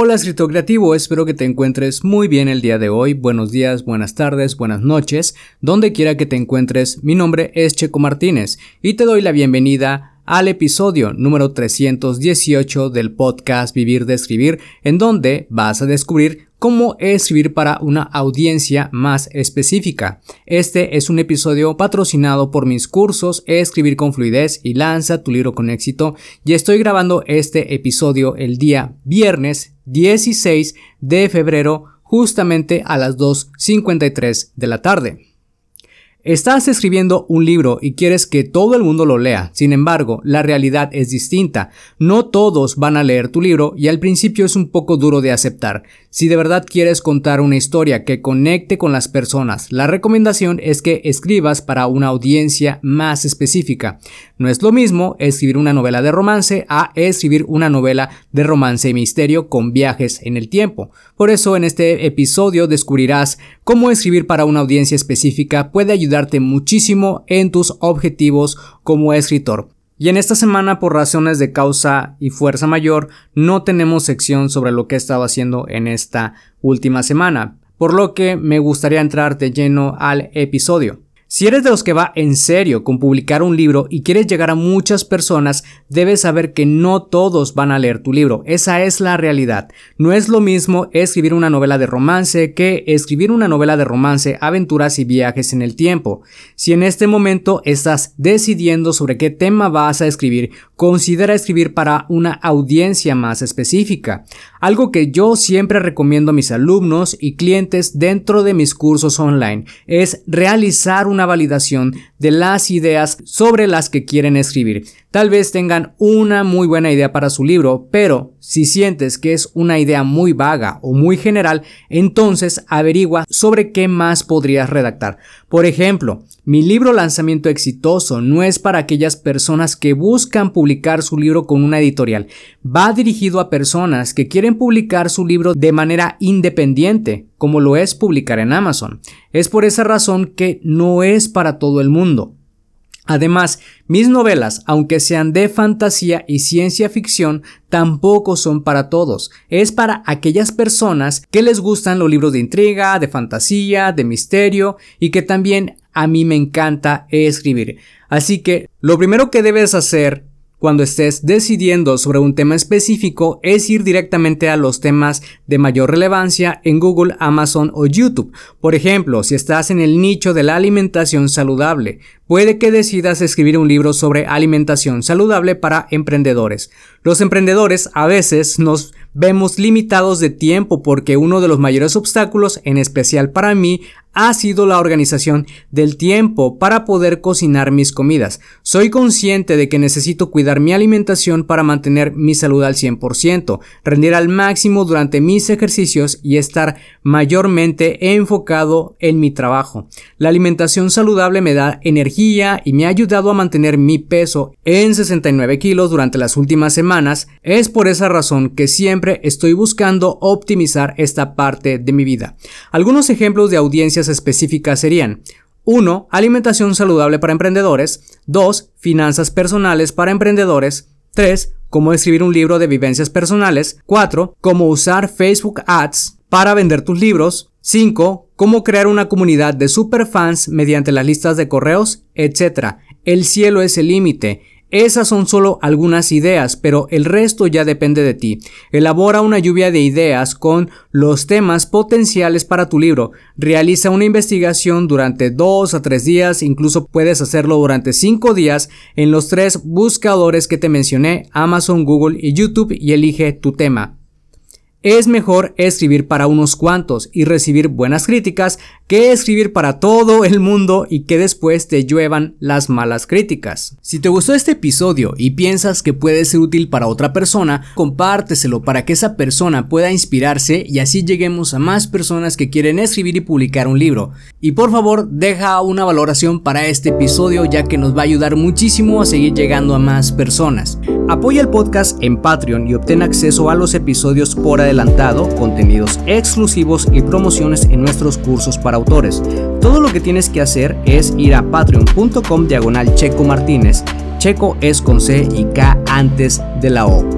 Hola escritor creativo, espero que te encuentres muy bien el día de hoy. Buenos días, buenas tardes, buenas noches, donde quiera que te encuentres. Mi nombre es Checo Martínez y te doy la bienvenida al episodio número 318 del podcast Vivir de Escribir, en donde vas a descubrir cómo escribir para una audiencia más específica. Este es un episodio patrocinado por mis cursos Escribir con fluidez y lanza tu libro con éxito y estoy grabando este episodio el día viernes 16 de febrero justamente a las 2.53 de la tarde. Estás escribiendo un libro y quieres que todo el mundo lo lea. Sin embargo, la realidad es distinta. No todos van a leer tu libro y al principio es un poco duro de aceptar. Si de verdad quieres contar una historia que conecte con las personas, la recomendación es que escribas para una audiencia más específica. No es lo mismo escribir una novela de romance a escribir una novela de romance y misterio con viajes en el tiempo. Por eso en este episodio descubrirás cómo escribir para una audiencia específica puede ayudar muchísimo en tus objetivos como escritor. Y en esta semana, por razones de causa y fuerza mayor, no tenemos sección sobre lo que he estado haciendo en esta última semana, por lo que me gustaría entrar de lleno al episodio. Si eres de los que va en serio con publicar un libro y quieres llegar a muchas personas, debes saber que no todos van a leer tu libro. Esa es la realidad. No es lo mismo escribir una novela de romance que escribir una novela de romance, aventuras y viajes en el tiempo. Si en este momento estás decidiendo sobre qué tema vas a escribir, considera escribir para una audiencia más específica. Algo que yo siempre recomiendo a mis alumnos y clientes dentro de mis cursos online es realizar una validación de las ideas sobre las que quieren escribir. Tal vez tengan una muy buena idea para su libro, pero si sientes que es una idea muy vaga o muy general, entonces averigua sobre qué más podrías redactar. Por ejemplo, mi libro lanzamiento exitoso no es para aquellas personas que buscan publicar su libro con una editorial. Va dirigido a personas que quieren publicar su libro de manera independiente, como lo es publicar en Amazon. Es por esa razón que no es para todo el mundo. Además, mis novelas, aunque sean de fantasía y ciencia ficción, tampoco son para todos. Es para aquellas personas que les gustan los libros de intriga, de fantasía, de misterio y que también a mí me encanta escribir. Así que lo primero que debes hacer cuando estés decidiendo sobre un tema específico es ir directamente a los temas de mayor relevancia en Google, Amazon o YouTube. Por ejemplo, si estás en el nicho de la alimentación saludable, puede que decidas escribir un libro sobre alimentación saludable para emprendedores. Los emprendedores a veces nos vemos limitados de tiempo porque uno de los mayores obstáculos, en especial para mí, ha sido la organización del tiempo para poder cocinar mis comidas. Soy consciente de que necesito cuidar mi alimentación para mantener mi salud al 100%, rendir al máximo durante mis ejercicios y estar mayormente enfocado en mi trabajo. La alimentación saludable me da energía y me ha ayudado a mantener mi peso en 69 kilos durante las últimas semanas. Es por esa razón que siempre estoy buscando optimizar esta parte de mi vida. Algunos ejemplos de audiencias específicas serían 1. Alimentación saludable para emprendedores. 2. Finanzas personales para emprendedores. 3. Cómo escribir un libro de vivencias personales. 4. Cómo usar Facebook Ads para vender tus libros. 5. Cómo crear una comunidad de superfans mediante las listas de correos, etc. El cielo es el límite. Esas son solo algunas ideas, pero el resto ya depende de ti. Elabora una lluvia de ideas con los temas potenciales para tu libro. Realiza una investigación durante dos a tres días, incluso puedes hacerlo durante cinco días en los tres buscadores que te mencioné, Amazon, Google y YouTube, y elige tu tema. Es mejor escribir para unos cuantos y recibir buenas críticas que escribir para todo el mundo y que después te lluevan las malas críticas. Si te gustó este episodio y piensas que puede ser útil para otra persona, compárteselo para que esa persona pueda inspirarse y así lleguemos a más personas que quieren escribir y publicar un libro. Y por favor, deja una valoración para este episodio ya que nos va a ayudar muchísimo a seguir llegando a más personas. Apoya el podcast en Patreon y obtén acceso a los episodios por adelantado, contenidos exclusivos y promociones en nuestros cursos para autores. Todo lo que tienes que hacer es ir a patreon.com diagonal Checo Martínez. Checo es con C y K antes de la O.